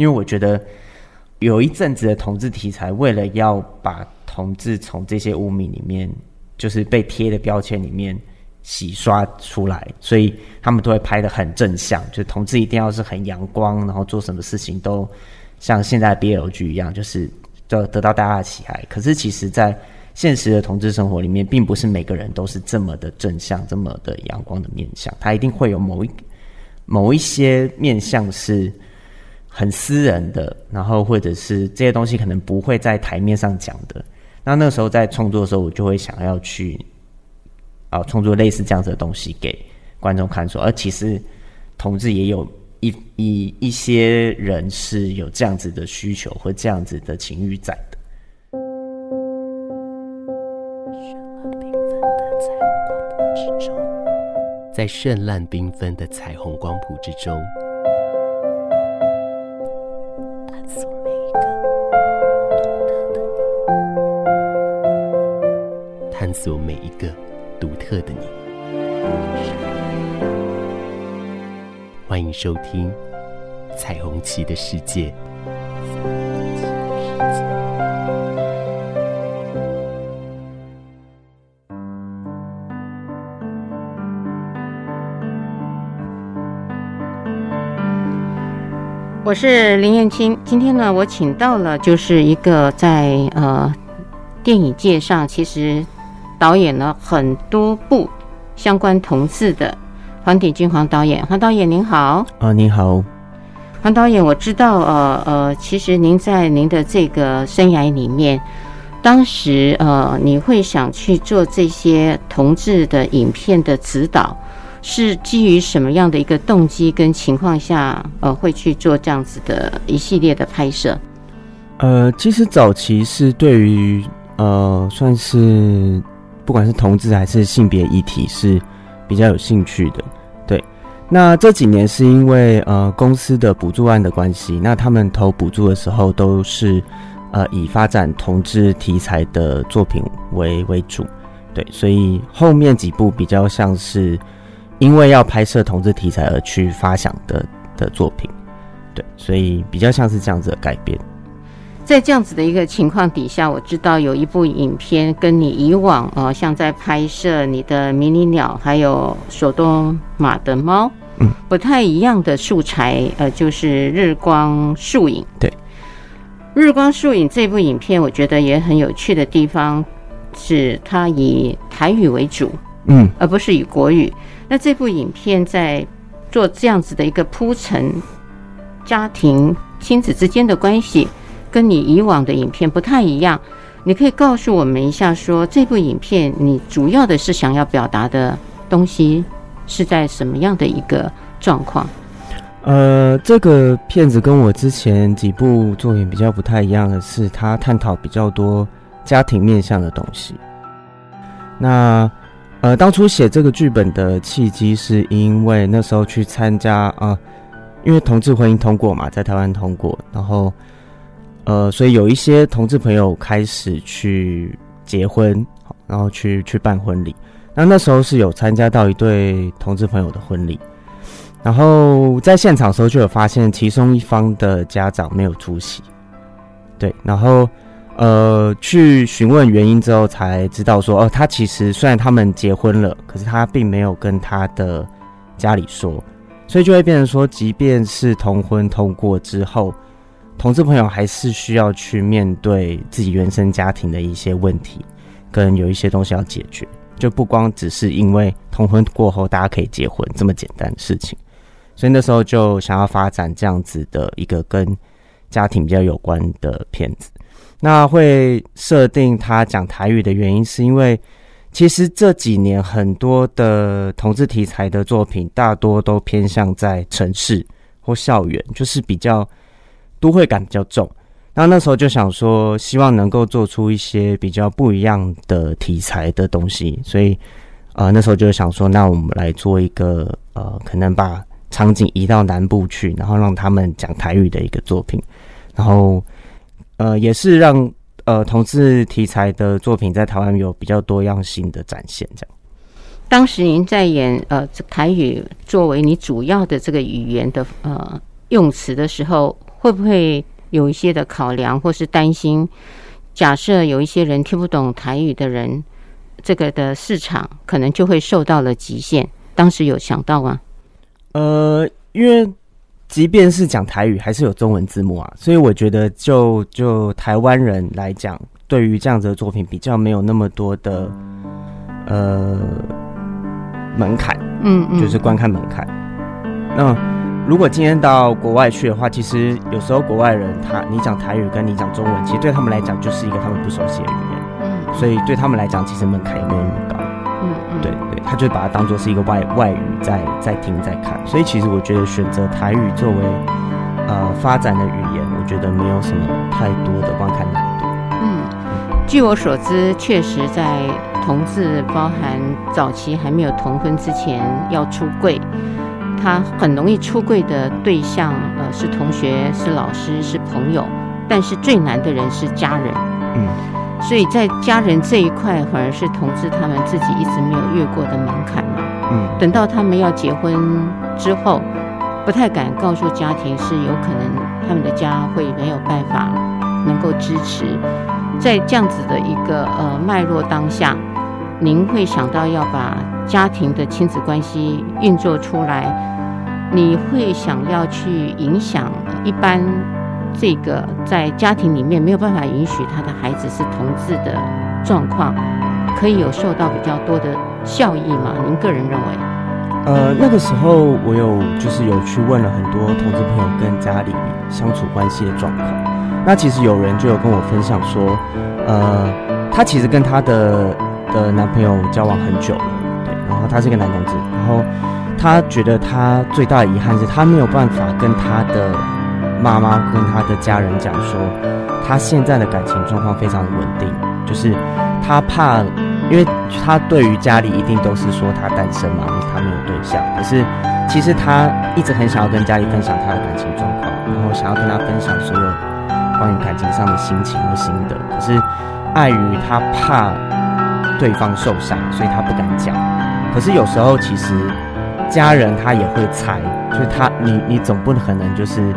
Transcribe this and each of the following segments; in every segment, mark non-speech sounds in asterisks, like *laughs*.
因为我觉得有一阵子的同志题材，为了要把同志从这些污名里面，就是被贴的标签里面洗刷出来，所以他们都会拍得很正向，就同志一定要是很阳光，然后做什么事情都像现在 BL 剧一样，就是得得到大家的喜爱。可是其实，在现实的同志生活里面，并不是每个人都是这么的正向、这么的阳光的面向。他一定会有某一某一些面向是很私人的，然后或者是这些东西可能不会在台面上讲的。那那个时候在创作的时候，我就会想要去啊创作类似这样子的东西给观众看，说，而其实同志也有一一一些人是有这样子的需求或这样子的情欲在的。在绚烂缤纷的彩虹光谱之中，探索每一个独特的你，探索每一个独特的你。欢迎收听《彩虹旗的世界》。我是林燕青，今天呢，我请到了就是一个在呃电影界上其实导演了很多部相关同志的黄鼎钧黄导演，黄导演您好。啊，您好，黄导演，我知道呃呃，其实您在您的这个生涯里面，当时呃你会想去做这些同志的影片的指导。是基于什么样的一个动机跟情况下，呃，会去做这样子的一系列的拍摄？呃，其实早期是对于呃，算是不管是同志还是性别议题是比较有兴趣的。对，那这几年是因为呃公司的补助案的关系，那他们投补助的时候都是呃以发展同志题材的作品为为主。对，所以后面几部比较像是。因为要拍摄同志题材而去发想的的作品，对，所以比较像是这样子的改变。在这样子的一个情况底下，我知道有一部影片跟你以往呃，像在拍摄你的迷你鸟还有索多玛的猫，嗯，不太一样的素材，呃，就是日光树影。对，日光树影这部影片，我觉得也很有趣的地方是它以台语为主，嗯，而不是以国语。那这部影片在做这样子的一个铺陈，家庭亲子之间的关系，跟你以往的影片不太一样。你可以告诉我们一下说，这部影片你主要的是想要表达的东西是在什么样的一个状况？呃，这个片子跟我之前几部作品比较不太一样的是，它探讨比较多家庭面向的东西。那。呃，当初写这个剧本的契机，是因为那时候去参加啊、因为同志婚姻通过嘛，在台湾通过，然后呃，所以有一些同志朋友开始去结婚，然后去去办婚礼。那那时候是有参加到一对同志朋友的婚礼，然后在现场的时候就有发现其中一方的家长没有出席，对，然后。呃，去询问原因之后，才知道说，哦，他其实虽然他们结婚了，可是他并没有跟他的家里说，所以就会变成说，即便是同婚通过之后，同志朋友还是需要去面对自己原生家庭的一些问题，跟有一些东西要解决，就不光只是因为同婚过后大家可以结婚这么简单的事情，所以那时候就想要发展这样子的一个跟家庭比较有关的片子。那会设定他讲台语的原因，是因为其实这几年很多的同志题材的作品，大多都偏向在城市或校园，就是比较都会感比较重。那那时候就想说，希望能够做出一些比较不一样的题材的东西，所以呃那时候就想说，那我们来做一个呃，可能把场景移到南部去，然后让他们讲台语的一个作品，然后。呃，也是让呃同志题材的作品在台湾有比较多样性的展现。这样，当时您在演呃台语作为你主要的这个语言的呃用词的时候，会不会有一些的考量，或是担心？假设有一些人听不懂台语的人，这个的市场可能就会受到了极限。当时有想到吗？呃，因为即便是讲台语，还是有中文字幕啊，所以我觉得就就台湾人来讲，对于这样子的作品，比较没有那么多的呃门槛，嗯，嗯，就是观看门槛。那如果今天到国外去的话，其实有时候国外人他你讲台语跟你讲中文，其实对他们来讲就是一个他们不熟悉的语言，嗯，所以对他们来讲，其实门槛也没有那么高，嗯嗯，对，他就把它当做是一个外外语在在听在看，所以其实我觉得选择台语作为呃发展的语言，我觉得没有什么太多的观看难度。嗯，据我所知，确实在同志包含早期还没有同婚之前要出柜。他很容易出柜的对象，呃，是同学、是老师、是朋友，但是最难的人是家人。嗯，所以在家人这一块，反而是同志他们自己一直没有越过的门槛嘛。嗯，等到他们要结婚之后，不太敢告诉家庭，是有可能他们的家会没有办法能够支持。在这样子的一个呃脉络当下，您会想到要把家庭的亲子关系运作出来？你会想要去影响一般这个在家庭里面没有办法允许他的孩子是同志的状况，可以有受到比较多的效益吗？您个人认为？呃，那个时候我有就是有去问了很多同志朋友跟家里相处关系的状况，那其实有人就有跟我分享说，呃，他其实跟他的的男朋友交往很久了，对，然后他是个男同志，然后。他觉得他最大的遗憾是他没有办法跟他的妈妈跟他的家人讲说，他现在的感情状况非常的稳定，就是他怕，因为他对于家里一定都是说他单身嘛，他没有对象。可是其实他一直很想要跟家里分享他的感情状况，然后想要跟他分享所有关于感情上的心情和心得。可是碍于他怕对方受伤，所以他不敢讲。可是有时候其实。家人他也会猜，就是他你你总不可能就是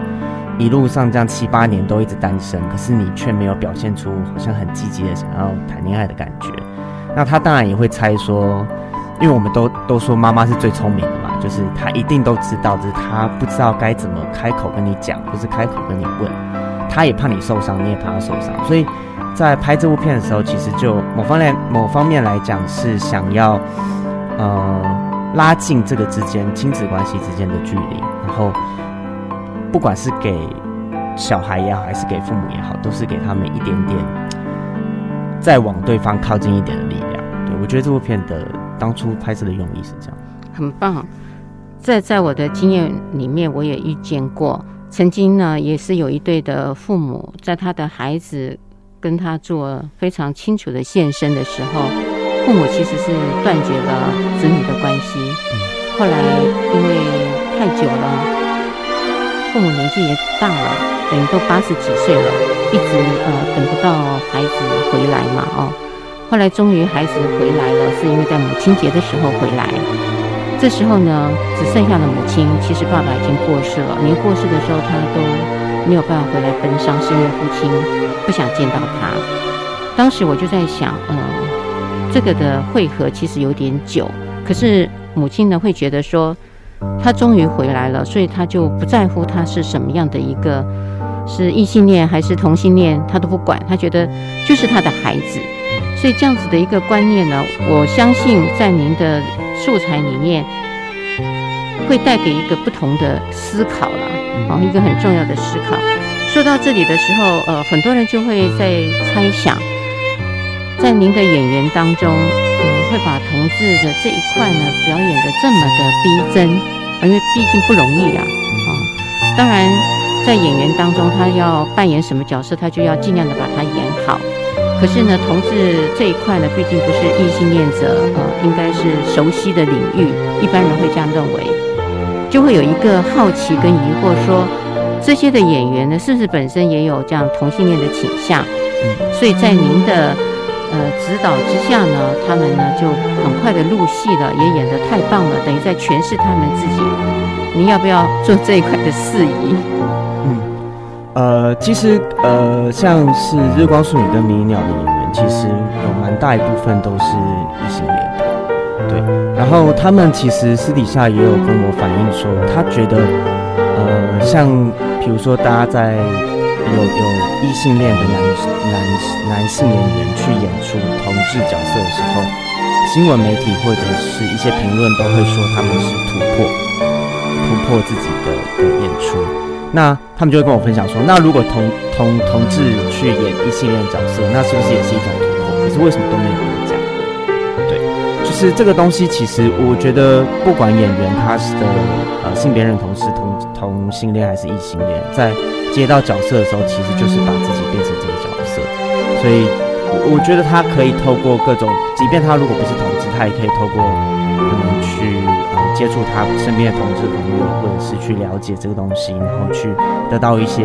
一路上这样七八年都一直单身，可是你却没有表现出好像很积极的想要谈恋爱的感觉。那他当然也会猜说，因为我们都都说妈妈是最聪明的嘛，就是他一定都知道，只是他不知道该怎么开口跟你讲，或是开口跟你问。他也怕你受伤，你也怕他受伤，所以在拍这部片的时候，其实就某方面某方面来讲是想要，呃。拉近这个之间亲子关系之间的距离，然后不管是给小孩也好，还是给父母也好，都是给他们一点点再往对方靠近一点的力量。对，我觉得这部片的当初拍摄的用意是这样，很棒。在在我的经验里面，我也遇见过，曾经呢也是有一对的父母，在他的孩子跟他做非常清楚的现身的时候。父母其实是断绝了子女的关系，后来因为太久了，父母年纪也大了，等于都八十几岁了，一直呃等不到孩子回来嘛，哦，后来终于孩子回来了，是因为在母亲节的时候回来，这时候呢只剩下了母亲，其实爸爸已经过世了，连过世的时候他都没有办法回来奔丧，是因为父亲不想见到他。当时我就在想，呃。这个的会合其实有点久，可是母亲呢会觉得说，他终于回来了，所以他就不在乎他是什么样的一个，是异性恋还是同性恋，他都不管，他觉得就是他的孩子，所以这样子的一个观念呢，我相信在您的素材里面会带给一个不同的思考了，然后一个很重要的思考。说到这里的时候，呃，很多人就会在猜想。在您的演员当中，嗯，会把同志的这一块呢表演的这么的逼真，因为毕竟不容易啊，啊、嗯，当然在演员当中，他要扮演什么角色，他就要尽量的把它演好。可是呢，同志这一块呢，毕竟不是异性恋者，呃，应该是熟悉的领域，一般人会这样认为，就会有一个好奇跟疑惑说，说这些的演员呢，是不是本身也有这样同性恋的倾向？所以在您的。呃，指导之下呢，他们呢就很快的入戏了，也演得太棒了，等于在诠释他们自己。您要不要做这一块的事宜？嗯，呃，其实呃，像是日光树影跟迷鸟的演员，其实有蛮大一部分都是异性恋的，对。然后他们其实私底下也有跟我反映说，他觉得呃，像比如说大家在有有异性恋的男男男性演员去演出同志角色的时候，新闻媒体或者是一些评论都会说他们是突破突破自己的的演出。那他们就会跟我分享说，那如果同同同志去演异性恋角色，那是不是也是一种突破？可是为什么都没有人讲？对，就是这个东西，其实我觉得，不管演员他是的呃性别认同是同同性恋还是异性恋，在接到角色的时候，其实就是把自己变成这个角色。所以，我我觉得他可以透过各种，即便他如果不是同志，他也可以透过可能去。接触他身边的同志朋友，或者是去了解这个东西，然后去得到一些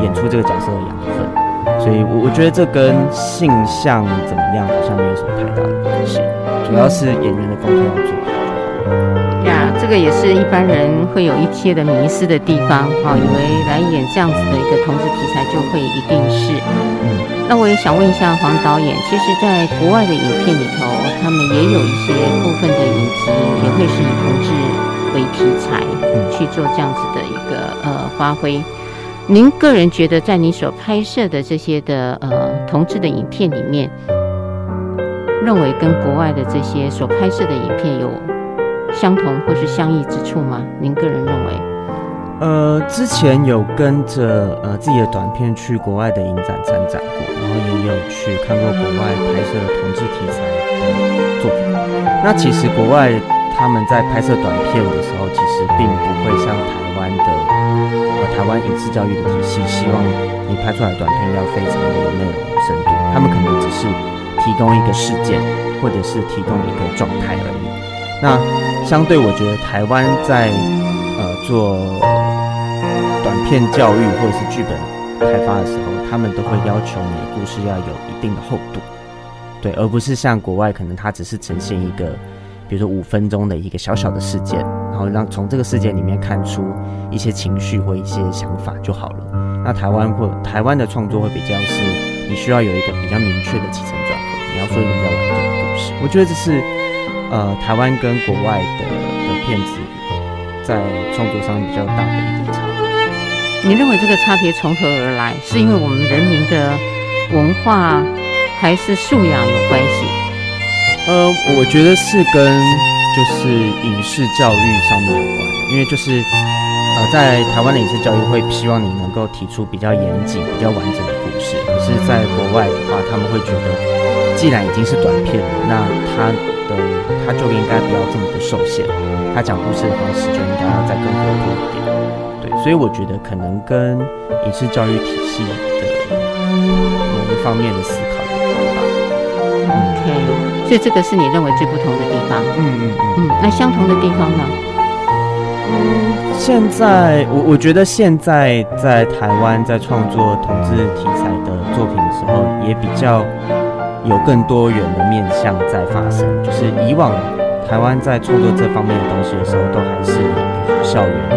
演出这个角色的养分。所以，我我觉得这跟性向怎么样好像没有什么太大的关系，主要是演员的功课要做。呀，这个也是一般人会有一些的迷失的地方，哦，以为来演这样子的一个同志题材就会一定是。嗯。那我也想问一下黄导演，其实，在国外的影片里头，他们也有一些部分的影集也会是以同志为题材去做这样子的一个呃发挥。您个人觉得，在你所拍摄的这些的呃同志的影片里面，认为跟国外的这些所拍摄的影片有相同或是相异之处吗？您个人认为？呃，之前有跟着呃自己的短片去国外的影展参展过，然后也有去看过国外拍摄的同志题材的作品。那其实国外他们在拍摄短片的时候，其实并不会像台湾的呃台湾影视教育的体系，希望你拍出来的短片要非常的有内容深度。他们可能只是提供一个事件，或者是提供一个状态而已。那相对，我觉得台湾在呃做。短片教育或者是剧本开发的时候，他们都会要求你的故事要有一定的厚度，对，而不是像国外可能它只是呈现一个，比如说五分钟的一个小小的事件，然后让从这个事件里面看出一些情绪或一些想法就好了。那台湾或台湾的创作会比较是，你需要有一个比较明确的起承转合，你要说一个比较完整的故事。我觉得这是呃台湾跟国外的的片子在创作上比较大的一个差别。你认为这个差别从何而来？是因为我们人民的文化还是素养有关系？呃，我觉得是跟就是影视教育上面有关，因为就是呃，在台湾的影视教育会希望你能够提出比较严谨、比较完整的故事，可是在国外的话，他们会觉得既然已经是短片了，那它的他就应该不要这么的受限，他讲故事的方式就应该要再更活泼一点。对所以我觉得可能跟影视教育体系的某一方面的思考有关吧。OK，所以这个是你认为最不同的地方。嗯嗯嗯，嗯。那相同的地方呢？嗯，现在我我觉得现在在台湾在创作同志题材的作品的时候，也比较有更多元的面向在发生。就是以往台湾在创作这方面的东西的时候，都还是校园的。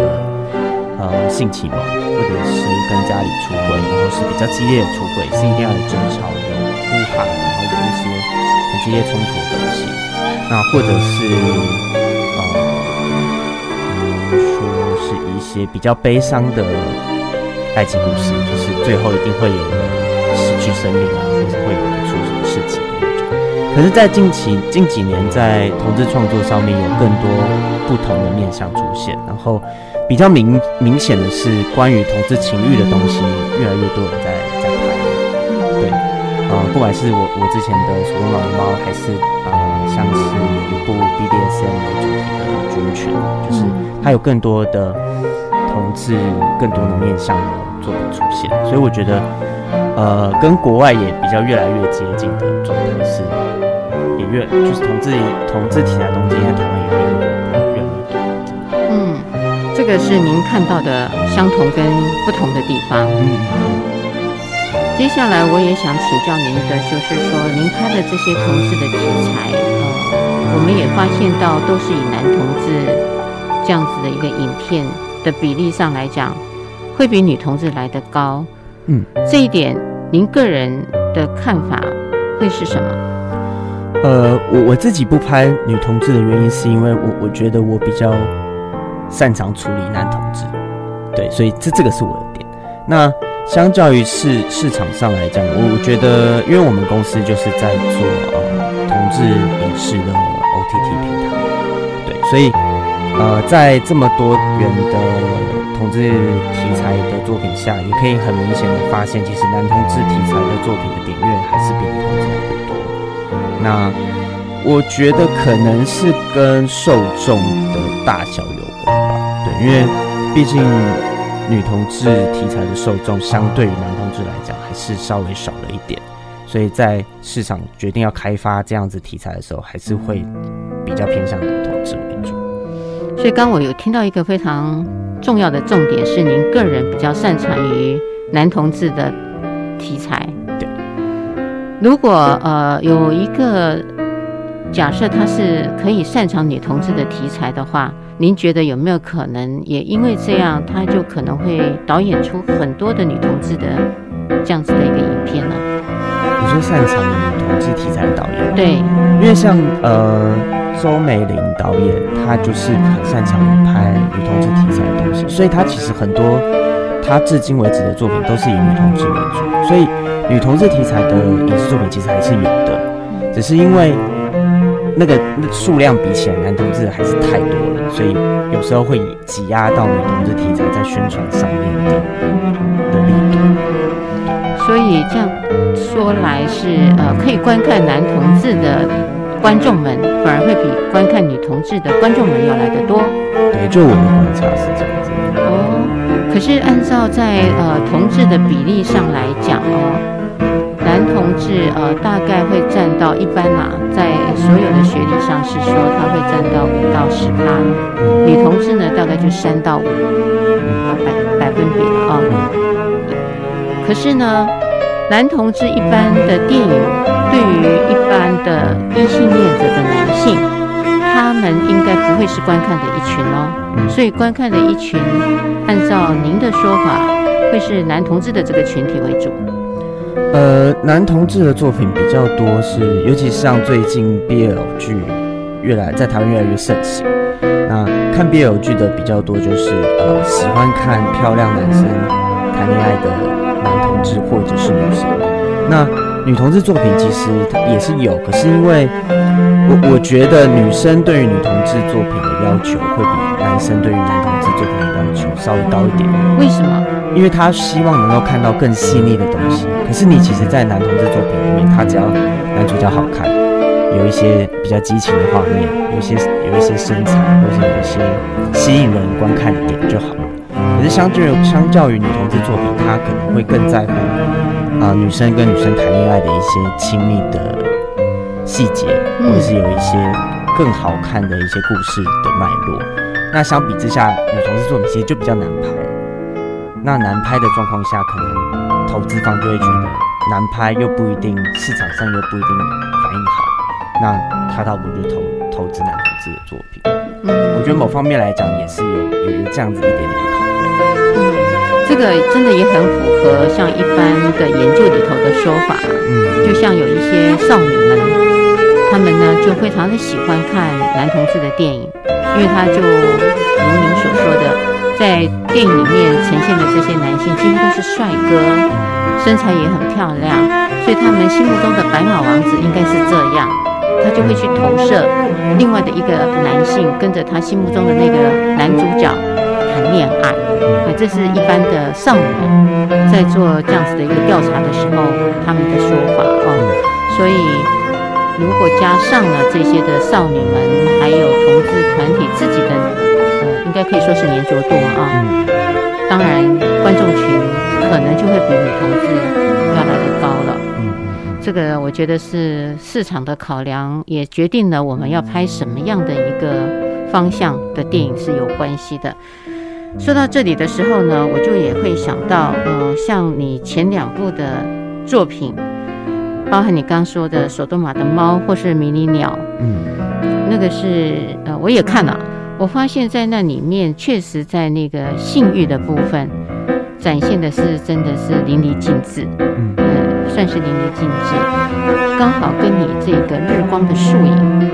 呃，性启蒙，或者是跟家里出轨，然后是比较激烈的出轨，是一定要有争吵、有呼喊，然后有一些很激烈冲突的东西。那或者是呃，比如说是一些比较悲伤的爱情故事，就是最后一定会有人失去生命啊，或者会有可是，在近期近几年，在同志创作上面有更多不同的面向出现，然后。比较明明显的是，关于同志情欲的东西，越来越多人在在拍。对，呃，不管是我我之前的《手工老猫》，还是呃，像是一部 BDSM 为主题的《军犬》，就是它有更多的同志、更多的面向的作品出现。所以我觉得，呃，跟国外也比较越来越接近的状态是，也越就是同志同志题材的东西在台湾也越来越多。嗯这个是您看到的相同跟不同的地方。嗯，接下来我也想请教您的，就是说您拍的这些同志的题材，呃，我们也发现到都是以男同志这样子的一个影片的比例上来讲，会比女同志来得高。嗯，这一点您个人的看法会是什么？呃，我我自己不拍女同志的原因，是因为我我觉得我比较擅长处理男同志，对，所以这这个是我的点。那相较于市市场上来讲，我我觉得，因为我们公司就是在做呃同志影视的 OTT 平台，对，所以呃在这么多元的同志题材的作品下，也可以很明显的发现，其实男同志题材的作品的点阅还是比女同志的多。那我觉得可能是跟受众的大小有关吧，对，因为毕竟女同志题材的受众相对于男同志来讲还是稍微少了一点，所以在市场决定要开发这样子题材的时候，还是会比较偏向男同志为主。所以刚我有听到一个非常重要的重点，是您个人比较擅长于男同志的题材。如果呃有一个假设他是可以擅长女同志的题材的话，您觉得有没有可能也因为这样，他就可能会导演出很多的女同志的这样子的一个影片呢？你说擅长女同志题材的导演？对，因为像呃周美玲导演，她就是很擅长拍女同志题材的东西，所以她其实很多她至今为止的作品都是以女同志为主，所以。女同志题材的影视作品其实还是有的，只是因为那个数量比起来男同志还是太多了，所以有时候会挤压到女同志题材在宣传上面的的力度。所以这样说来是呃，可以观看男同志的观众们反而会比观看女同志的观众们要来得多。对，就我的观察是这样子。哦，可是按照在呃同志的比例上来讲哦。男同志呃大概会占到一般啦，在所有的学历上是说他会占到五到十趴，女同志呢大概就三到五啊百百分比了啊。可是呢，男同志一般的电影对于一般的异性恋者的男性，他们应该不会是观看的一群哦。所以观看的一群，按照您的说法，会是男同志的这个群体为主。呃，男同志的作品比较多是，尤其是像最近 BL 剧越来在台湾越来越盛行。那看 BL 剧的比较多，就是呃喜欢看漂亮男生谈恋爱的男同志或者是女生。那女同志作品其实也是有，可是因为我 *laughs* 我觉得女生对于女同志作品的要求会比男生对于男同志作品的要求稍微高一点。为什么？因为他希望能够看到更细腻的东西。可是你其实，在男同志作品里面，他只要男主角好看，有一些比较激情的画面，有一些有一些身材，或者有一些吸引人观看的点就好了。可是相对相较于女同志作品，他可能会更在乎啊、呃、女生跟女生谈恋爱的一些亲密的细节，或者是有一些更好看的一些故事的脉络。那相比之下，女同志作品其实就比较难拍。那难拍的状况下，可能投资方就会觉得难拍又不一定，市场上又不一定反应好，那他倒不如投投资男同志的作品。嗯，我觉得某方面来讲也是有有有这样子一点点的考量。嗯，这个真的也很符合像一般的研究里头的说法。嗯，就像有一些少女们，她们呢就非常的喜欢看男同志的电影，因为他就如您所说的。在电影里面呈现的这些男性几乎都是帅哥，身材也很漂亮，所以他们心目中的白马王子应该是这样，他就会去投射另外的一个男性，跟着他心目中的那个男主角谈恋爱。那这是一般的少女们在做这样子的一个调查的时候，他们的说法哦。所以如果加上了这些的少女们，还有同志团体自己的。应该可以说是粘着度啊，嗯，当然观众群可能就会比女同志要来的高了。嗯，这个我觉得是市场的考量，也决定了我们要拍什么样的一个方向的电影是有关系的。说到这里的时候呢，我就也会想到，呃，像你前两部的作品，包含你刚说的《索多玛的猫》或是《迷你鸟》，嗯，那个是呃，我也看了。我发现，在那里面确实在那个性欲的部分，展现的是真的是淋漓尽致，嗯，呃，算是淋漓尽致，刚好跟你这个日光的树影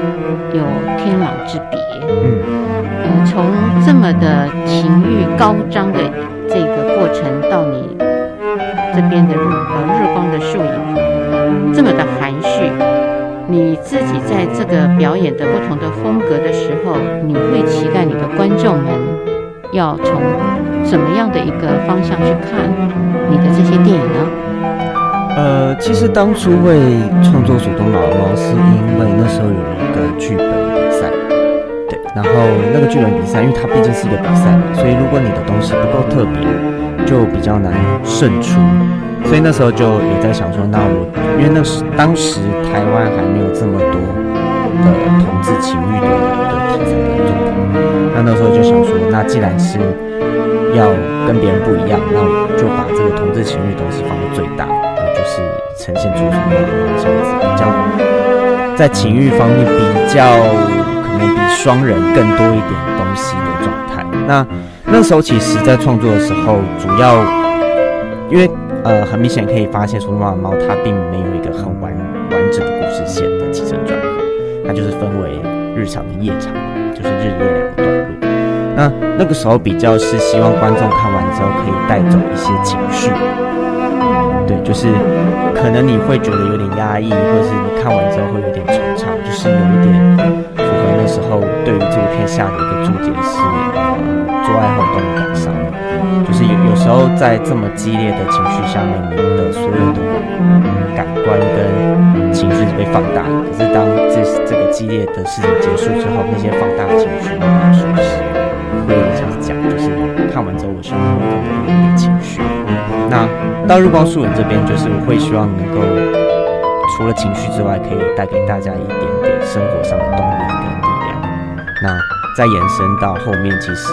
有天壤之别，嗯，呃，从这么的情欲高涨的这个过程到你这边的日呃日光的树影这么的含蓄，你自己在这个表演的不同的风格的时候，你会期待你的观众们要从。怎么样的一个方向去看你的这些电影呢？呃，其实当初会创作《鼠东老猫》，是因为那时候有一个剧本比赛，对，然后那个剧本比赛，因为它毕竟是一个比赛嘛，所以如果你的东西不够特别，就比较难胜出。所以那时候就有在想说，那我因为那时当时台湾还没有这么多的同志情欲的的题材的作品，那那时候就想说，那既然是要跟别人不一样，那我就把这个同志情欲东西放到最大，就是呈现出什么样的样子比较在情欲方面比较可能比双人更多一点东西的状态。那那时候其实，在创作的时候，主要因为呃很明显可以发现，说猫猫它并没有一个很完完整的故事线的起承转合，它就是分为日常的夜场，就是日夜两个段落。那那个时候比较是希望观众看完之后可以带走一些情绪，对，就是可能你会觉得有点压抑，或者是你看完之后会有点惆怅，就是有一点符合那时候对于这部片下的一个注解是，呃，做爱后动，就是有有时候在这么激烈的情绪下面，你的所有的感官跟情绪是被放大，可是当这这个激烈的事情结束之后，那些放大的情绪慢慢消失。会有点像是讲，就是看完之后，我希望能够有一点情绪。那到日光树影这边，就是我会希望能够除了情绪之外，可以带给大家一点点生活上的动力跟力量。那再延伸到后面，其实、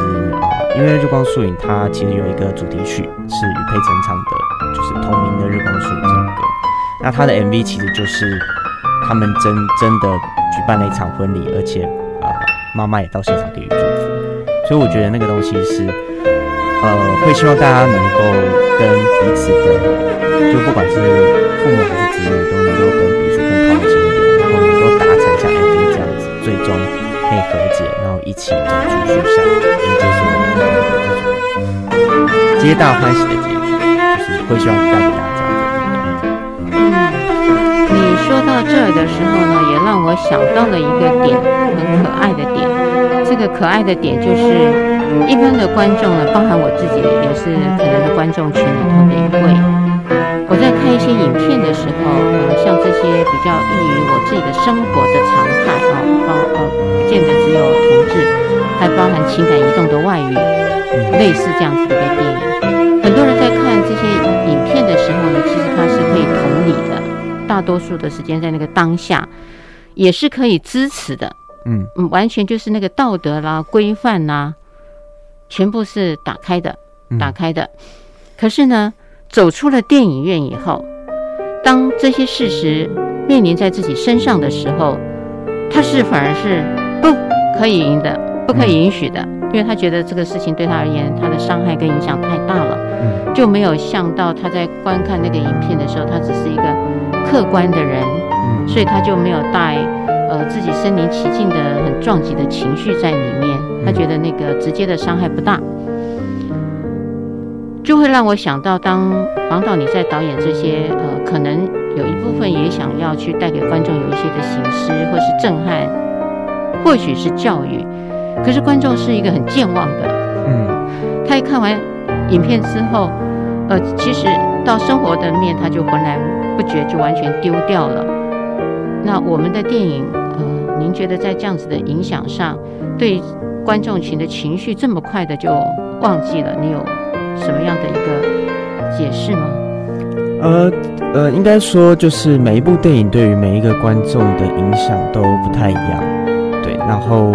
因为日光树影它其实有一个主题曲是余佩真唱的，就是同名的《日光树影》这首歌。那它的 MV 其实就是他们真真的举办了一场婚礼，而且啊，妈、妈也到现场给予祝福。所以我觉得那个东西是，呃，会希望大家能够跟彼此的，就不管是父母还是子女，都起走出树下，迎接所有的这种皆大欢喜的结局，就是会希望带给大家这样子。嗯，你说到这儿的时候呢，也让我想到了一个点，很可爱的点。这个可爱的点就是，一般的观众呢，包含我自己也是可能的观众群里头的一位。我在看一些影片的时候，呃，像这些比较易于我自己的生活的常态啊，包，不见得只有同志，还包含情感移动的外语，类似这样子的一个电影。很多人在看这些影片的时候呢，其实他是可以同理的，大多数的时间在那个当下，也是可以支持的。嗯嗯，完全就是那个道德啦、规范啦，全部是打开的，打开的。可是呢，走出了电影院以后，当这些事实面临在自己身上的时候，他是反而是不可以赢的，不可以允许的，因为他觉得这个事情对他而言，他的伤害跟影响太大了，就没有想到他在观看那个影片的时候，他只是一个客观的人，所以他就没有带。呃，自己身临其境的很撞击的情绪在里面，他觉得那个直接的伤害不大，就会让我想到，当黄导你在导演这些呃，可能有一部分也想要去带给观众有一些的醒思，或是震撼，或许是教育，可是观众是一个很健忘的，嗯，他一看完影片之后，呃，其实到生活的面他就浑然不觉，就完全丢掉了。那我们的电影，呃，您觉得在这样子的影响上，对观众群的情绪这么快的就忘记了？你有什么样的一个解释吗？呃呃，应该说就是每一部电影对于每一个观众的影响都不太一样，对。然后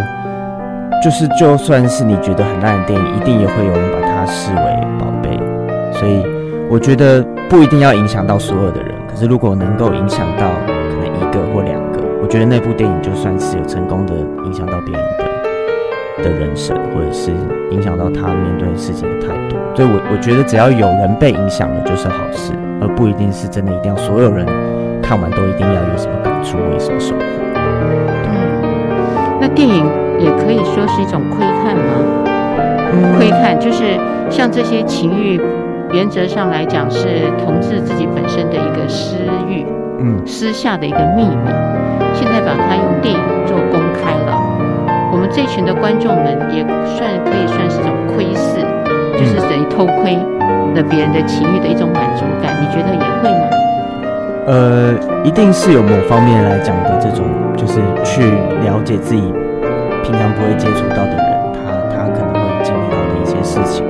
就是就算是你觉得很烂的电影，一定也会有人把它视为宝贝。所以我觉得不一定要影响到所有的人，可是如果能够影响到可能。一个或两个，我觉得那部电影就算是有成功的影响到别人的的人生。或者是影响到他面对事情的态度。所以我我觉得只要有人被影响了，就是好事，而不一定是真的一定要所有人看完都一定要有什么感触，有什么收获。嗯，那电影也可以说是一种窥探吗？窥探就是像这些情欲，原则上来讲是同志自己本身的一个私欲，嗯，私下的一个秘密。现在把它用电这群的观众们也算可以算是一种窥视，就是等于偷窥了别人的情欲的一种满足感。你觉得也会吗？呃，一定是有某方面来讲的这种，就是去了解自己平常不会接触到的人。他他可能会经历到的一些事情，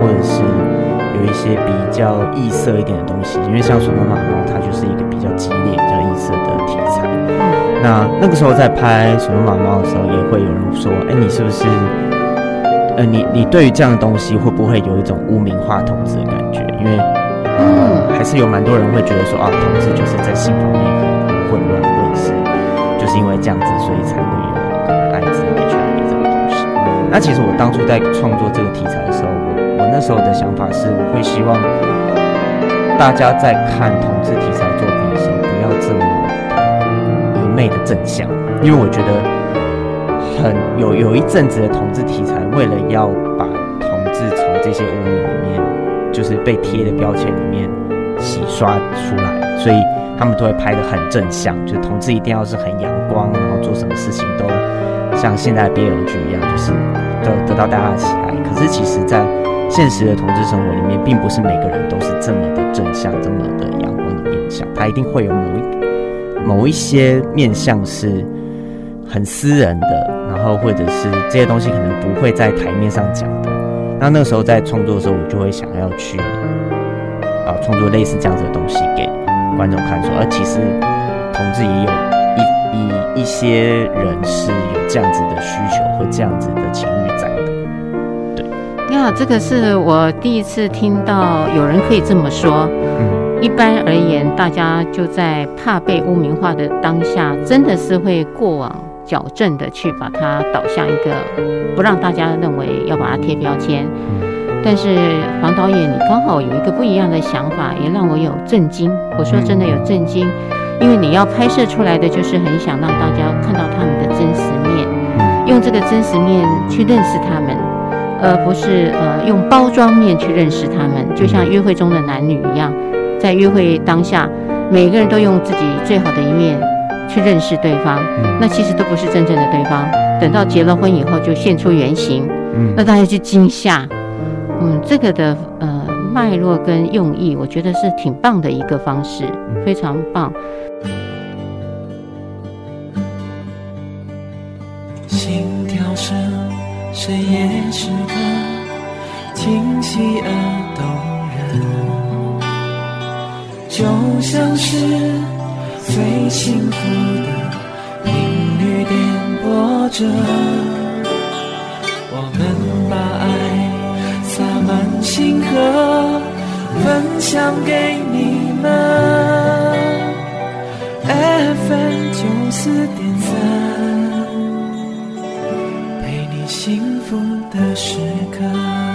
或者是有一些比较异色一点的东西，因为像《索诺玛猫》，它就是一个比较激烈、那那个时候在拍《索诺玛猫》的时候，也会有人说：“哎，你是不是……呃，你你对于这样的东西会不会有一种污名化同志的感觉？因为呃，还是有蛮多人会觉得说啊，同志就是在性方面很混乱，或者是就是因为这样子，所以才会有艾滋、HIV。”那其实我当初在创作这个题材的时候，我我那时候的想法是，我会希望大家在看同志题材的正向，因为我觉得很有有一阵子的同志题材，为了要把同志从这些污名里面，就是被贴的标签里面洗刷出来，所以他们都会拍得很正向，就是同志一定要是很阳光，然后做什么事情都像现在的 BL 剧一样，就是。得得到大家的喜爱，可是其实，在现实的同志生活里面，并不是每个人都是这么的正向、这么的阳光的面向，他一定会有某一某一些面向是很私人的，然后或者是这些东西可能不会在台面上讲的。那那个时候在创作的时候，我就会想要去啊创作类似这样子的东西给观众看，说，而其实同志也有。一一一些人是有这样子的需求和这样子的情欲在的，对。呀，这个是我第一次听到有人可以这么说。嗯，一般而言，大家就在怕被污名化的当下，真的是会过往矫正的去把它导向一个不让大家认为要把它贴标签。嗯，但是黄导演，你刚好有一个不一样的想法，也让我有震惊。我说真的有震惊。因为你要拍摄出来的就是很想让大家看到他们的真实面，用这个真实面去认识他们，而不是呃用包装面去认识他们。就像约会中的男女一样，在约会当下，每个人都用自己最好的一面去认识对方，那其实都不是真正的对方。等到结了婚以后，就现出原形，那大家就惊吓。嗯，这个的呃脉络跟用意，我觉得是挺棒的一个方式，非常棒。心跳声深夜时刻，清晰而动人，就像是最幸福的频率点播着。我们把爱洒满星河，分享给你们。FM 九四点三。幸福的时刻。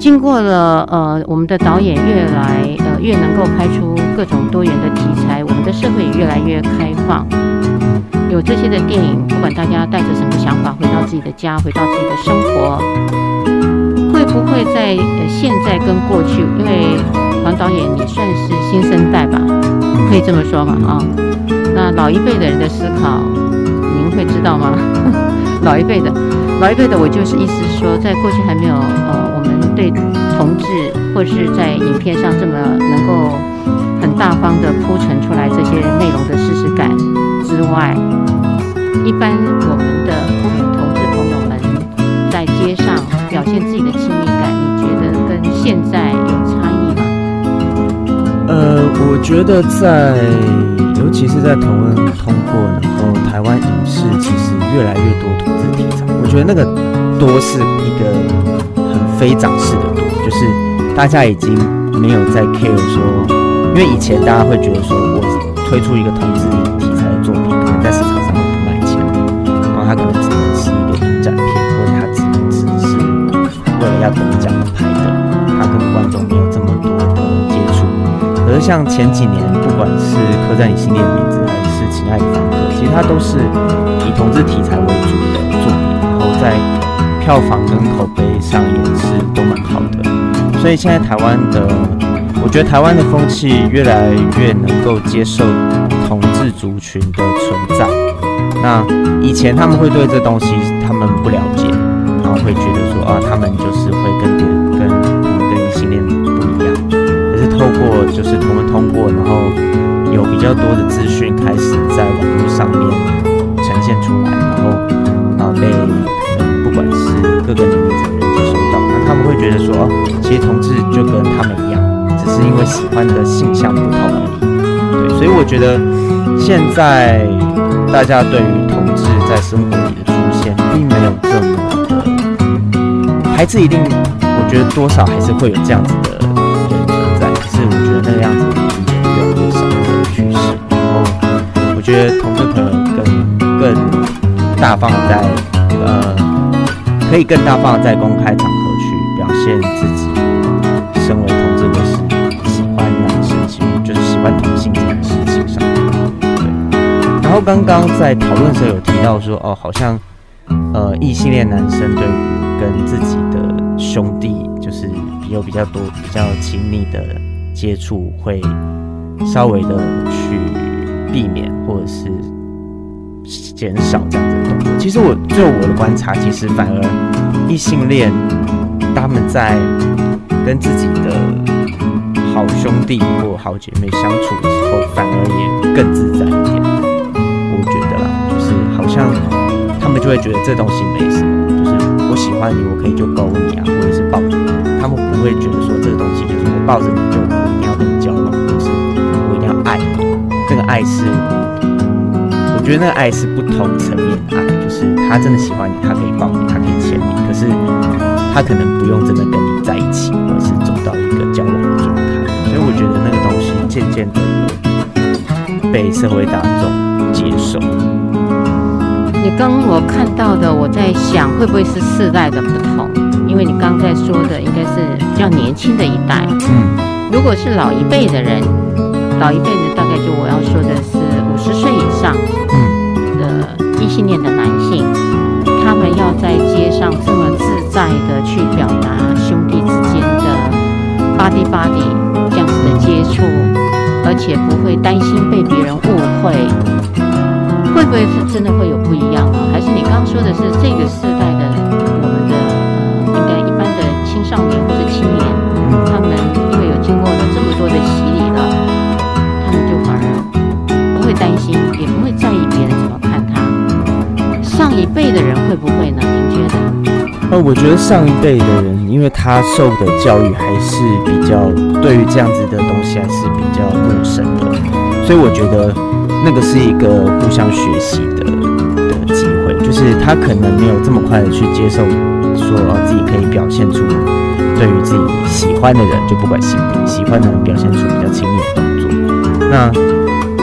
经过了呃，我们的导演越来呃越能够拍出各种多元的题材，我们的社会也越来越开放。有这些的电影，不管大家带着什么想法回到自己的家，回到自己的生活。会不会在呃现在跟过去，因为黄导演你算是新生代吧，可以这么说嘛啊？那老一辈的人的思考，您会知道吗？*laughs* 老一辈的，老一辈的，我就是意思说，在过去还没有对同志或是在影片上这么能够很大方的铺陈出来这些内容的事实感之外，一般我们的同志朋友们在街上表现自己的亲密感，你觉得跟现在有差异吗？呃，我觉得在，尤其是在同婚通过，然后台湾影视其实越来越多同志题材。我觉得那个多是一个非长式的多，就是大家已经没有在 care 说，因为以前大家会觉得说，我推出一个同志题材的作品，可能在市场上会不卖钱，然后它可能只能是一个影展片，或者它只能只是为了要得奖拍的，它跟观众没有这么多的接触。可是像前几年，不管是刻在你心里的名字，还是亲爱的房客，其实它都是以同志题材为主的作品，然后在票房跟口碑上也是蛮好的。所以现在台湾的，我觉得台湾的风气越来越能够接受同志族群的存在。那以前他们会对这东西他们不了解，然后会觉得说啊，他们就是会跟别人跟跟异性恋不一样。可是透过就是他们通过，然后有比较多的资讯开始在网络上面呈现出来，然后啊被可能不管是其实同志就跟他们一样，只是因为喜欢的性向不同而已。对，所以我觉得现在大家对于同志在生活里的出现，并没有这么的排斥。一定，我觉得多少还是会有这样子的人存在。可是我觉得那个样子已经越来越少的趋势。然后，我觉得同志朋友更更大方在呃，可以更大方在公开场合现自己身为同志，我是喜欢男生，就是喜欢同性这件事情上，对。然后刚刚在讨论的时候有提到说，哦，好像，呃，异性恋男生对于跟自己的兄弟，就是有比较多、比较亲密的接触，会稍微的去避免或者是减少这样子的动作。其实我就我的观察，其实反而异性恋他们在跟自己的好兄弟或好姐妹相处的时候，反而也更自在一点。我觉得啦，就是好像他们就会觉得这东西没什么，就是我喜欢你，我可以就勾你啊，或者是抱着你。他们不会觉得说这个东西就是我抱着你就我一定要跟你交往，或是我一定要爱你。这个爱是，我觉得那个爱是不同层面的爱，就是他真的喜欢你，他可以抱你，他可以牵你，可是他可能不用真的跟你在一起，而是走到一个交往的状态。所以我觉得那个东西渐渐的被社会大众接受。你刚我看到的，我在想会不会是世代的不同？因为你刚才说的应该是比较年轻的一代。嗯，如果是老一辈的人，老一辈的大概就我要说的是五十岁以上的异性恋的男性，他们要在街上这么自在的去表达兄弟之间的 body body 这样子的接触，而且不会担心被别人误会。会不会是真的会有不一样啊？还是你刚刚说的是这个世代的我们的呃，应该一般的青少年或者青年，他们因为有经过了这么多的洗礼了，他们就反而不会担心，也不会在意别人怎么看他。上一辈的人会不会呢？您觉得？呃，我觉得上一辈的人，因为他受的教育还是比较对于这样子的东西还是比较陌生的，所以我觉得。那个是一个互相学习的的机会，就是他可能没有这么快的去接受，说自己可以表现出对于自己喜欢的人，就不管性别，喜欢的人表现出比较亲密的动作。那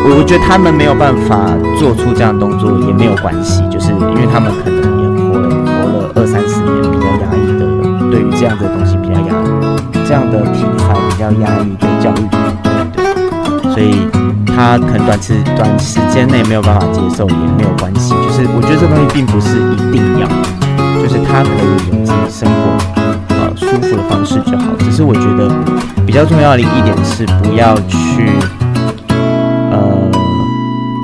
我我觉得他们没有办法做出这样动作也没有关系，就是因为他们可能这样的东西比较压抑，这样的题材比较压抑，就教育对对，所以。他可能短时短时间内没有办法接受也没有关系，就是我觉得这东西并不是一定要，就是他可以有自己生活呃舒服的方式就好。只是我觉得比较重要的一点是不要去呃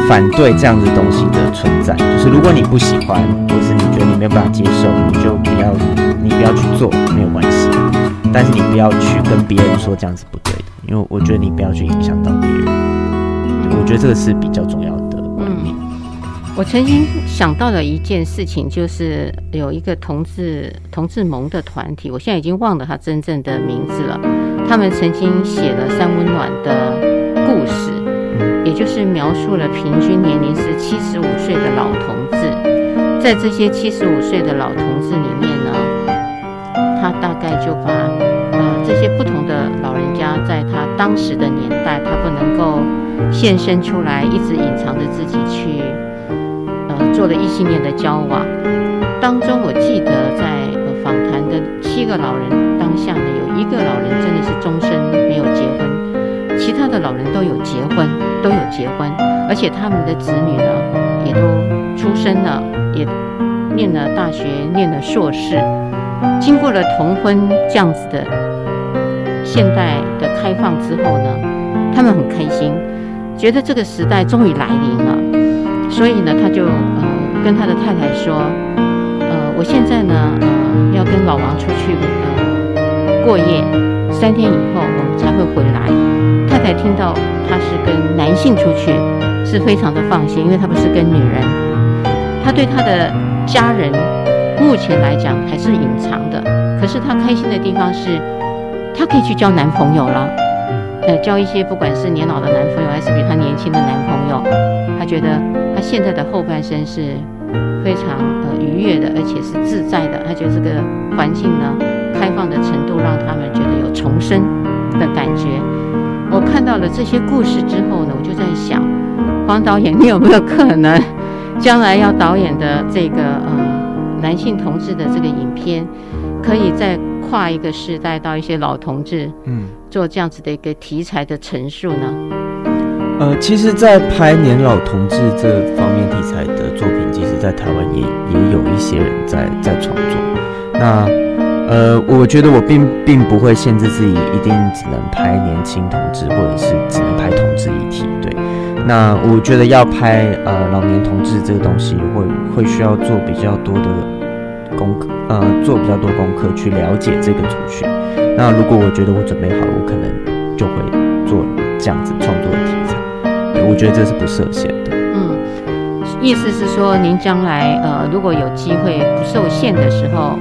反对这样子东西的存在。就是如果你不喜欢，或是你觉得你没有办法接受，你就不要你不要去做，没有关系。但是你不要去跟别人说这样子不对的，因为我觉得你不要去影响到别人。我觉得这个是比较重要的。嗯，我曾经想到的一件事情，就是有一个同志同志盟的团体，我现在已经忘了他真正的名字了。他们曾经写了三温暖的故事，也就是描述了平均年龄是七十五岁的老同志，在这些七十五岁的老同志里面，大概就把呃这些不同的老人家在他。当时的年代，他不能够现身出来，一直隐藏着自己去，呃，做了异性恋的交往。当中我记得在访谈的七个老人当下呢，有一个老人真的是终身没有结婚，其他的老人都有结婚，都有结婚，而且他们的子女呢也都出生了，也念了大学，念了硕士。经过了同婚这样子的现代的开放之后呢，他们很开心，觉得这个时代终于来临了。所以呢，他就呃跟他的太太说，呃，我现在呢呃要跟老王出去呃过夜，三天以后我们才会回来。太太听到他是跟男性出去，是非常的放心，因为他不是跟女人。他对他的家人。目前来讲还是隐藏的，可是她开心的地方是，她可以去交男朋友了，呃，交一些不管是年老的男朋友还是比他年轻的男朋友，他觉得他现在的后半生是非常呃愉悦的，而且是自在的。他觉得这个环境呢，开放的程度让他们觉得有重生的感觉。我看到了这些故事之后呢，我就在想，黄导演，你有没有可能将来要导演的这个？男性同志的这个影片，可以再跨一个时代到一些老同志，嗯，做这样子的一个题材的陈述呢？呃，其实，在拍年老同志这方面题材的作品，其实，在台湾也也有一些人在在创作。那呃，我觉得我并并不会限制自己一定只能拍年轻同志，或者是只能拍同志议题。对，那我觉得要拍呃老年同志这个东西会，会会需要做比较多的。功课，呃，做比较多功课去了解这个族群。那如果我觉得我准备好了，我可能就会做这样子创作的题材。我觉得这是不设限的。嗯，意思是说，您将来呃，如果有机会不受限的时候，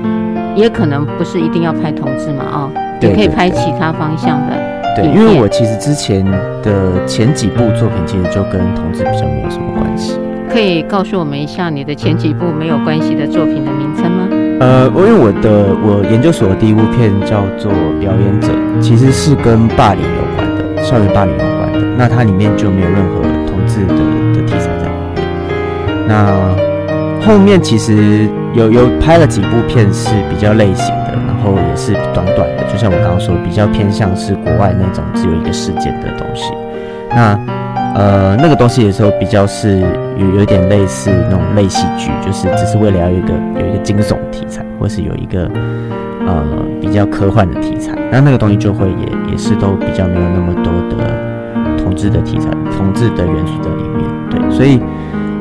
也可能不是一定要拍同志嘛，啊、哦，也可以拍其他方向的。对，因为我其实之前的前几部作品，其实就跟同志比较没有什么关系。可以告诉我们一下你的前几部没有关系的作品的名称吗？呃，因为我的我研究所的第一部片叫做《表演者》，其实是跟霸凌有关的，校园霸凌有关的。那它里面就没有任何同志的的题材在里面。那后面其实有有拍了几部片是比较类型的，然后也是短短的，就像我刚刚说，比较偏向是国外那种只有一个事件的东西。那呃，那个东西的时候比较是有有点类似那种类戏剧，就是只是为了要有一个有一个惊悚题材，或是有一个呃比较科幻的题材，那那个东西就会也也是都比较没有那么多的同志的题材、同志的元素在里面。对，所以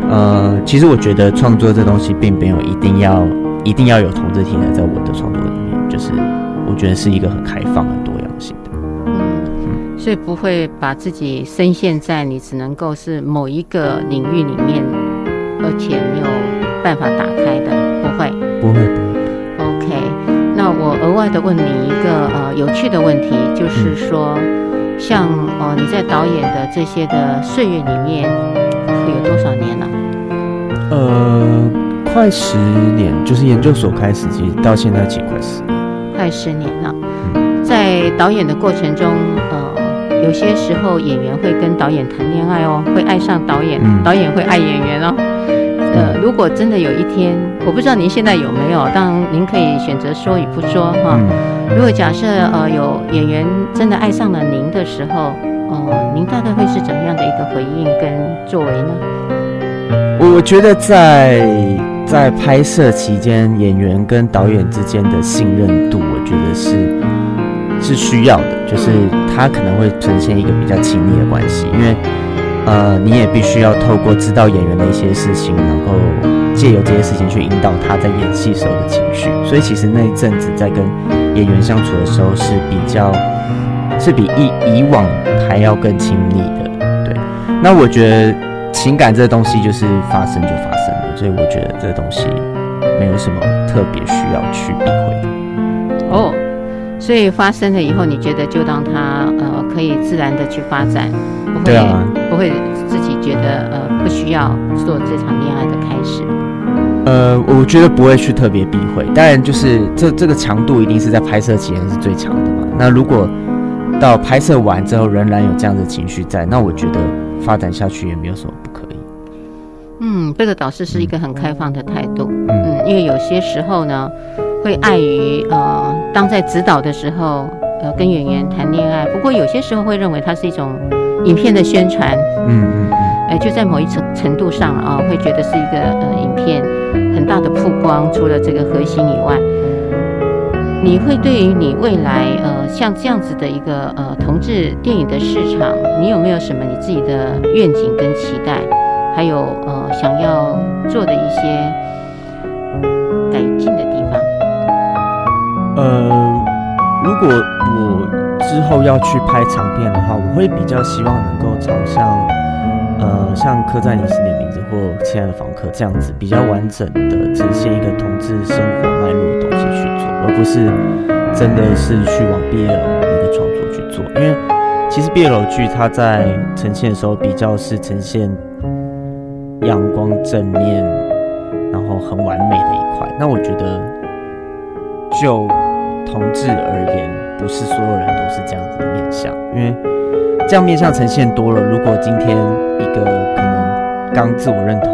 呃，其实我觉得创作这东西并没有一定要一定要有同志题材在我的创作里面，就是我觉得是一个很开放、的。所以不会把自己深陷在你只能够是某一个领域里面，而且没有办法打开的，不会，不会。不会 OK，那我额外的问你一个呃有趣的问题，就是说，嗯、像呃你在导演的这些的岁月里面，有多少年了？呃，快十年，就是研究所开始，其实到现在已经快十年，快十年了。嗯、在导演的过程中，呃。有些时候演员会跟导演谈恋爱哦，会爱上导演，嗯、导演会爱演员哦。呃，如果真的有一天，我不知道您现在有没有，当然您可以选择说与不说哈。嗯、如果假设呃有演员真的爱上了您的时候，呃，您大概会是怎么样的一个回应跟作为呢？我觉得在在拍摄期间，演员跟导演之间的信任度，我觉得是。是需要的，就是他可能会呈现一个比较亲密的关系，因为呃，你也必须要透过知道演员的一些事情，然后借由这些事情去引导他在演戏时候的情绪。所以其实那一阵子在跟演员相处的时候是比较是比以以往还要更亲密的。对，那我觉得情感这个东西就是发生就发生了，所以我觉得这个东西没有什么特别需要去避讳的。哦。所以发生了以后，你觉得就让它呃可以自然的去发展，不会、啊、不会自己觉得呃不需要做这场恋爱的开始。呃，我觉得不会去特别避讳，当然就是这这个强度一定是在拍摄期间是最强的嘛。那如果到拍摄完之后仍然有这样的情绪在，那我觉得发展下去也没有什么不可以。嗯，这个导师是一个很开放的态度。嗯，嗯，因为有些时候呢，会碍于呃，当在指导的时候，呃，跟演员谈恋爱。不过有些时候会认为它是一种影片的宣传。嗯嗯嗯。哎、呃，就在某一程程度上啊、呃，会觉得是一个呃影片很大的曝光。除了这个核心以外，你会对于你未来呃像这样子的一个呃同志电影的市场，你有没有什么你自己的愿景跟期待？还有呃想要做的一些改进的。呃，如果我之后要去拍长片的话，我会比较希望能够朝向呃像刻在你心里的名字或亲爱的房客这样子比较完整的呈现一个同志生活脉络的东西去做，而不是真的是去往 BL 那个创作去做。因为其实 BL 剧它在呈现的时候比较是呈现。阳光正面，然后很完美的一块。那我觉得，就同志而言，不是所有人都是这样子的面相，因为这样面相呈现多了。如果今天一个可能刚自我认同、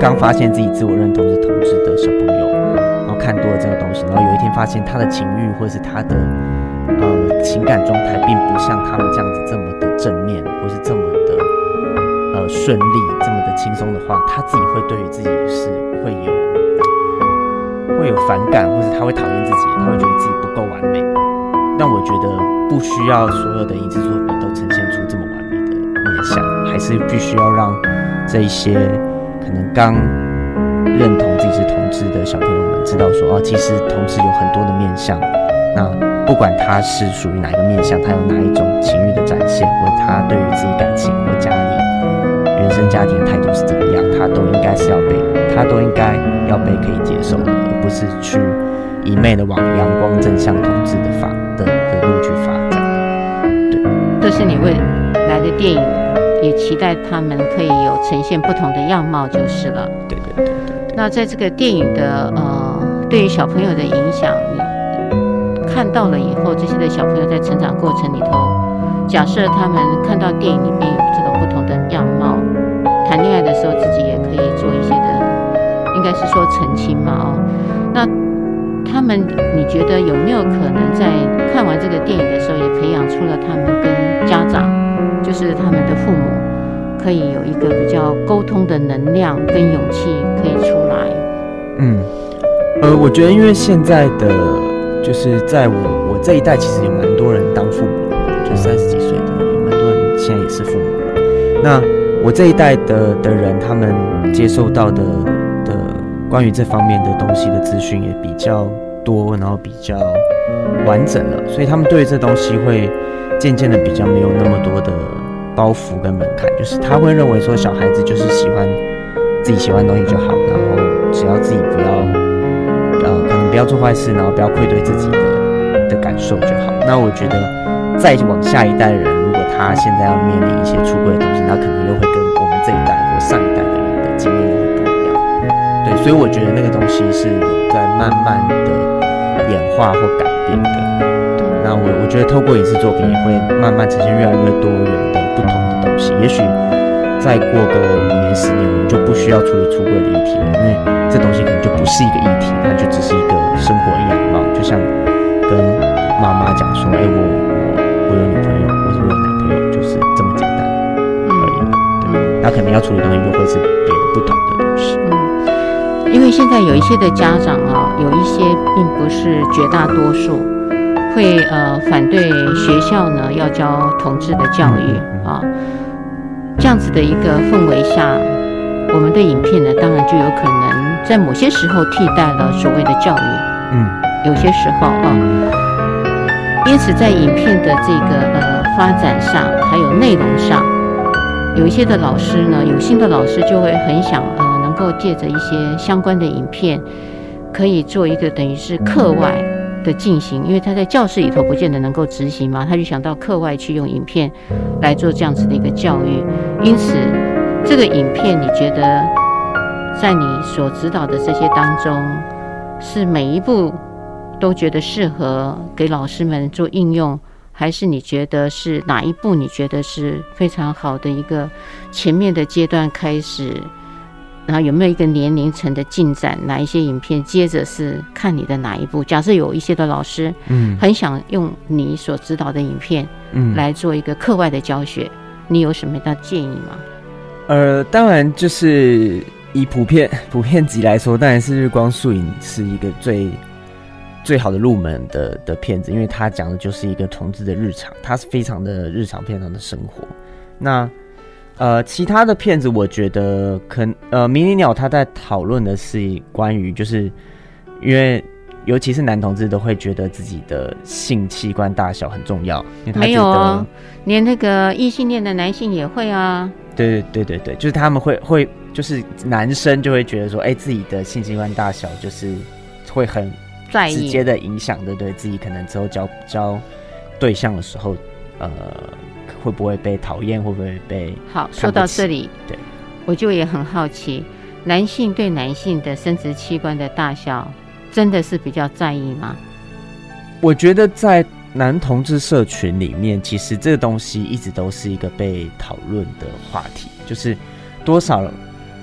刚发现自己自我认同是同志的小朋友，然后看多了这个东西，然后有一天发现他的情欲或是他的呃情感状态，并不像他们这样子这么的正面，或是这么的。呃，顺利这么的轻松的话，他自己会对于自己是会有会有反感，或者他会讨厌自己，他会觉得自己不够完美。但我觉得不需要所有的影视作品都呈现出这么完美的面相，还是必须要让这一些可能刚认同自己是同志的小朋友们知道说，哦，其实同志有很多的面相。那不管他是属于哪一个面相，他有哪一种情欲的展现，或者他对于自己感情或家里。原生家庭态度是怎么样，他都应该是要被，他都应该要被可以接受的，而不是去一昧的往阳光正向同志的发的的路去发展。对，这是你未来的电影，也期待他们可以有呈现不同的样貌就是了。对对对对。那在这个电影的呃，对于小朋友的影响，你看到了以后，这些的小朋友在成长过程里头，假设他们看到电影里面该是说澄清嘛，哦，那他们，你觉得有没有可能在看完这个电影的时候，也培养出了他们跟家长，就是他们的父母，可以有一个比较沟通的能量跟勇气可以出来？嗯，呃，我觉得因为现在的，就是在我我这一代，其实有蛮多人当父母了，就三十几岁的，有蛮多人现在也是父母了，那。我这一代的的人，他们接受到的的关于这方面的东西的资讯也比较多，然后比较完整了，所以他们对这东西会渐渐的比较没有那么多的包袱跟门槛，就是他会认为说小孩子就是喜欢自己喜欢的东西就好，然后只要自己不要呃可能不要做坏事，然后不要愧对自己的的感受就好。那我觉得再往下一代人。如果他现在要面临一些出轨的东西，他可能又会跟我们这一代所以我觉得那个东西是有在慢慢的演化或改变的。对，那我我觉得透过影视作品也会慢慢呈现越来越多元的不同的东西。也许再过个五年十年，我们就不需要处理出轨的议题了，因为这东西可能就不是一个议题，它就只是一个生活样貌。就像跟妈妈讲说：“哎、欸，我我我有女朋友，或者我有男朋友。”就是这么简单而已，对，那可能要处理的东西就会是别的不同的东西。嗯，因为现在有一些的家长啊，有一些并不是绝大多数，会呃反对学校呢要教同志的教育啊。这样子的一个氛围下，我们的影片呢，当然就有可能在某些时候替代了所谓的教育。嗯，有些时候啊，因此在影片的这个呃。发展上还有内容上，有一些的老师呢，有心的老师就会很想够借着一些相关的影片，可以做一个等于是课外的进行，因为他在教室里头不见得能够执行嘛，他就想到课外去用影片来做这样子的一个教育。因此，这个影片你觉得在你所指导的这些当中，是每一步都觉得适合给老师们做应用？还是你觉得是哪一步？你觉得是非常好的一个前面的阶段开始，然后有没有一个年龄层的进展？哪一些影片接着是看你的哪一部？假设有一些的老师，嗯，很想用你所指导的影片，嗯，来做一个课外的教学，你有什么的建议吗？呃，当然就是以普遍普遍级来说，当然是《日光树影》是一个最。最好的入门的的片子，因为它讲的就是一个同志的日常，它是非常的日常，非常的生活。那呃，其他的片子，我觉得可呃，迷你鸟他在讨论的是关于，就是因为尤其是男同志都会觉得自己的性器官大小很重要，因为他觉得没有哦，连那个异性恋的男性也会啊。对对对对对，就是他们会会就是男生就会觉得说，哎，自己的性器官大小就是会很。直接的影响，对对，自己可能之后交交对象的时候，呃，会不会被讨厌？会不会被？好，说到这里，对，我就也很好奇，男性对男性的生殖器官的大小，真的是比较在意吗？我觉得在男同志社群里面，其实这个东西一直都是一个被讨论的话题，就是多少，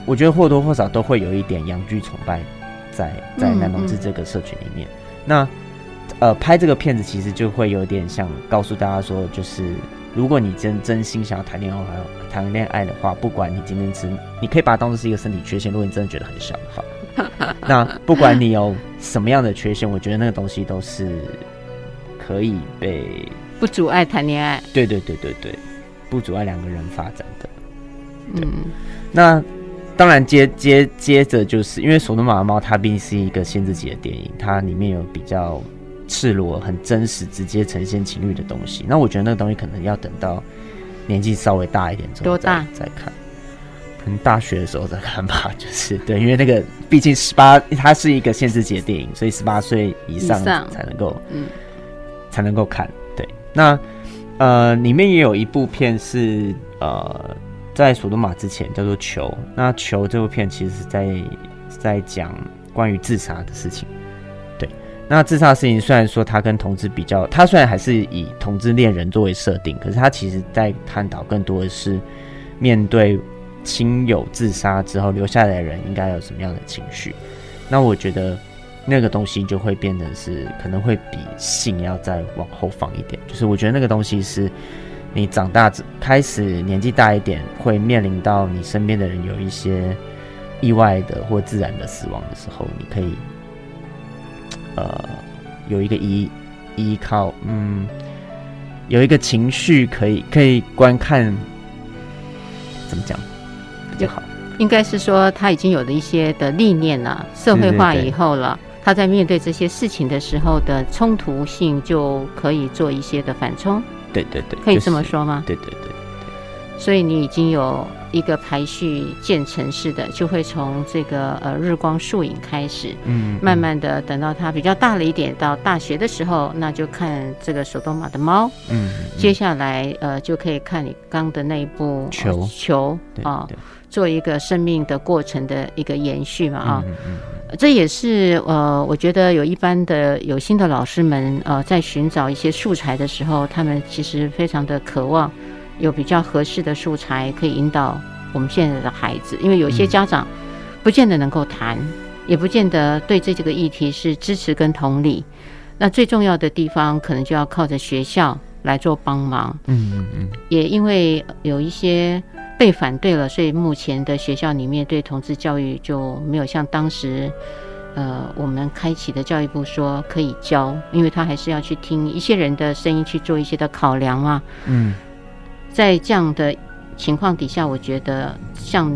我觉得或多或少都会有一点阳具崇拜。在在男同志这个社群里面，嗯嗯，那呃拍这个片子其实就会有点像告诉大家说，就是如果你真真心想要谈恋爱，谈恋爱的话，不管你今天是，你可以把它当做是一个身体缺陷。如果你真的觉得很小的话，*laughs* 那不管你有什么样的缺陷，我觉得那个东西都是可以被不阻碍谈恋爱。对对对对对，不阻碍两个人发展的。嗯，那。当然接，接接接着就是因为《索诺玛的猫》它毕竟是一个限制级的电影，它里面有比较赤裸、很真实、直接呈现情欲的东西。那我觉得那个东西可能要等到年纪稍微大一点之后再大再看，可能大学的时候再看吧。*laughs* 就是对，因为那个毕竟十八，它是一个限制级的电影，所以十八岁以上才能够，嗯，才能够看。对，那呃，里面也有一部片是呃。在索多玛之前叫做《球》，那《球》这部片其实是在在讲关于自杀的事情。那自杀事情虽然说他跟同志比较，他虽然还是以同志恋人作为设定，可是他其实在探讨更多的是面对亲友自杀之后留下来的人应该有什么样的情绪。那我觉得那个东西就会变得是可能会比性要再往后放一点，就是我觉得那个东西是。你长大之开始年纪大一点，会面临到你身边的人有一些意外的或自然的死亡的时候，你可以呃有一个依依靠，嗯，有一个情绪可以可以观看，怎么讲比较好？应该是说他已经有了一些的历练了，社会化以后了，对对对，他在面对这些事情的时候的冲突性就可以做一些的反冲。对对对，可以这么说吗？对对对，对，所以你已经有一个排序渐层式的，就会从这个呃日光树影开始，嗯，慢慢的等到它比较大了一点，到大学的时候，那就看这个索多玛的猫，嗯，接下来呃就可以看你刚的那一部球、呃、球啊，做一个生命的过程的一个延续嘛啊。嗯嗯这也是呃，我觉得有一般的有心的老师们呃，在寻找一些素材的时候，他们其实非常的渴望有比较合适的素材可以引导我们现在的孩子，因为有些家长不见得能够谈，也不见得对这几个议题是支持跟同理。那最重要的地方，可能就要靠着学校来做帮忙。嗯嗯嗯。也因为有一些。被反对了，所以目前的学校里面对同志教育就没有像当时，呃，我们开启的教育部说可以教，因为他还是要去听一些人的声音去做一些的考量嘛。嗯，在这样的情况底下，我觉得像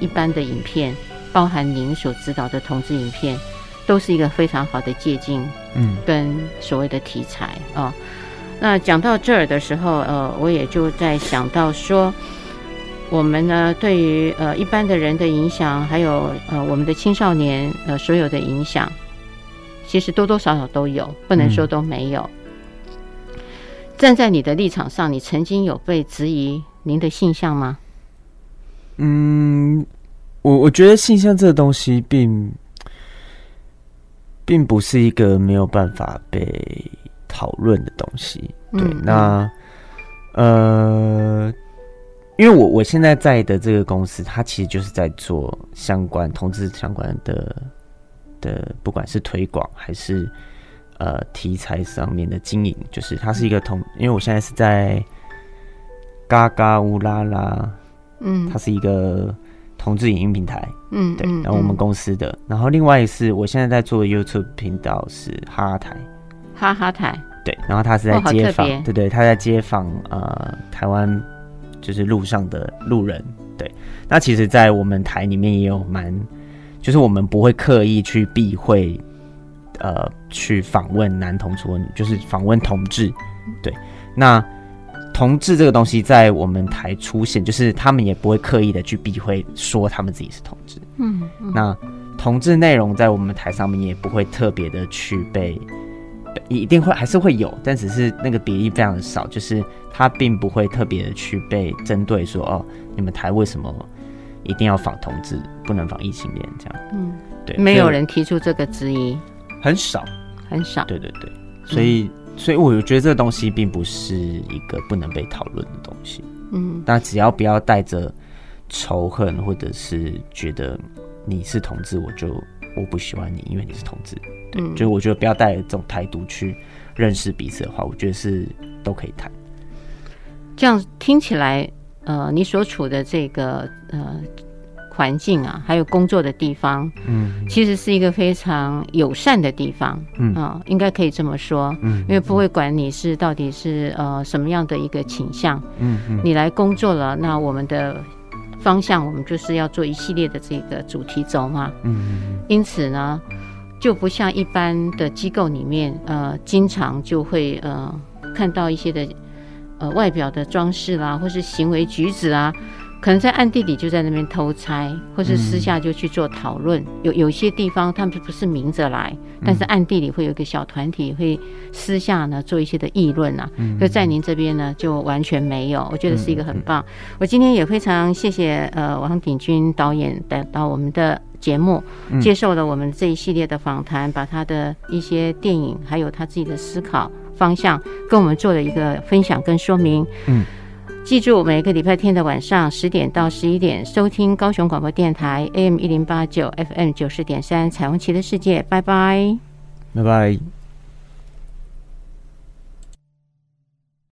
一般的影片，包含您所指导的同志影片，都是一个非常好的借鉴。嗯，跟所谓的题材啊、哦，那讲到这儿的时候，呃，我也就在想到说。我们呢，对于呃一般的人的影响，还有呃我们的青少年呃所有的影响，其实多多少少都有，不能说都没有。嗯。站在你的立场上，你曾经有被质疑您的性向吗？嗯，我我觉得性向这个东西并并不是一个没有办法被讨论的东西。对，嗯、那呃，因为我我现在在的这个公司，它其实就是在做相关同志相关的的，不管是推广还是呃题材上面的经营，就是它是一个同，因为我现在是在嘎嘎乌拉拉，嗯，它是一个。同志影音平台，嗯，对，然后我们公司的，嗯、然后另外是我现在在做的 YouTube 频道是哈哈台，哈哈台，对，然后他是在街访，哦、对对，他在街访呃台湾就是路上的路人，对，那其实，在我们台里面也有蛮，就是我们不会刻意去避讳，呃，去访问男同志或女，就是访问同志，对，那。同志这个东西在我们台出现，就是他们也不会刻意的去避讳说他们自己是同志。嗯，嗯，那同志内容在我们台上面也不会特别的去被，一定会还是会有，但只是那个比例非常的少，就是他并不会特别的去被针对说哦，你们台为什么一定要仿同志，不能仿异性恋这样？嗯，对，没有人提出这个质疑，很少，很少。对对对，所以。嗯所以我觉得这个东西并不是一个不能被讨论的东西，嗯，但只要不要带着仇恨，或者是觉得你是同志，我就我不喜欢你，因为你是同志，对，嗯，就我觉得不要带着这种态度去认识彼此的话，我觉得是都可以谈。这样听起来，呃，你所处的这个呃。环境啊，还有工作的地方，嗯，其实是一个非常友善的地方，嗯。啊，应该可以这么说，嗯，因为不会管你是到底是呃什么样的一个倾向，嗯嗯，你来工作了，那我们的方向，我们就是要做一系列的这个主题轴嘛，嗯，因此呢，就不像一般的机构里面，呃，经常就会呃看到一些的呃外表的装饰啦，或是行为举止啊。可能在暗地里就在那边偷拆，或是私下就去做讨论。嗯、有有些地方他们不是明着来，但是暗地里会有一个小团体会私下呢做一些的议论啊。嗯，就在您这边呢就完全没有，我觉得是一个很棒。嗯、我今天也非常谢谢呃王鼎钧导演带到我们的节目，接受了我们这一系列的访谈，把他的一些电影还有他自己的思考方向跟我们做了一个分享跟说明。嗯。记住，每个礼拜天的晚上十点到十一点，收听高雄广播电台 AM 一零八九 FM 九十点三《彩虹旗的世界》。拜拜，拜拜。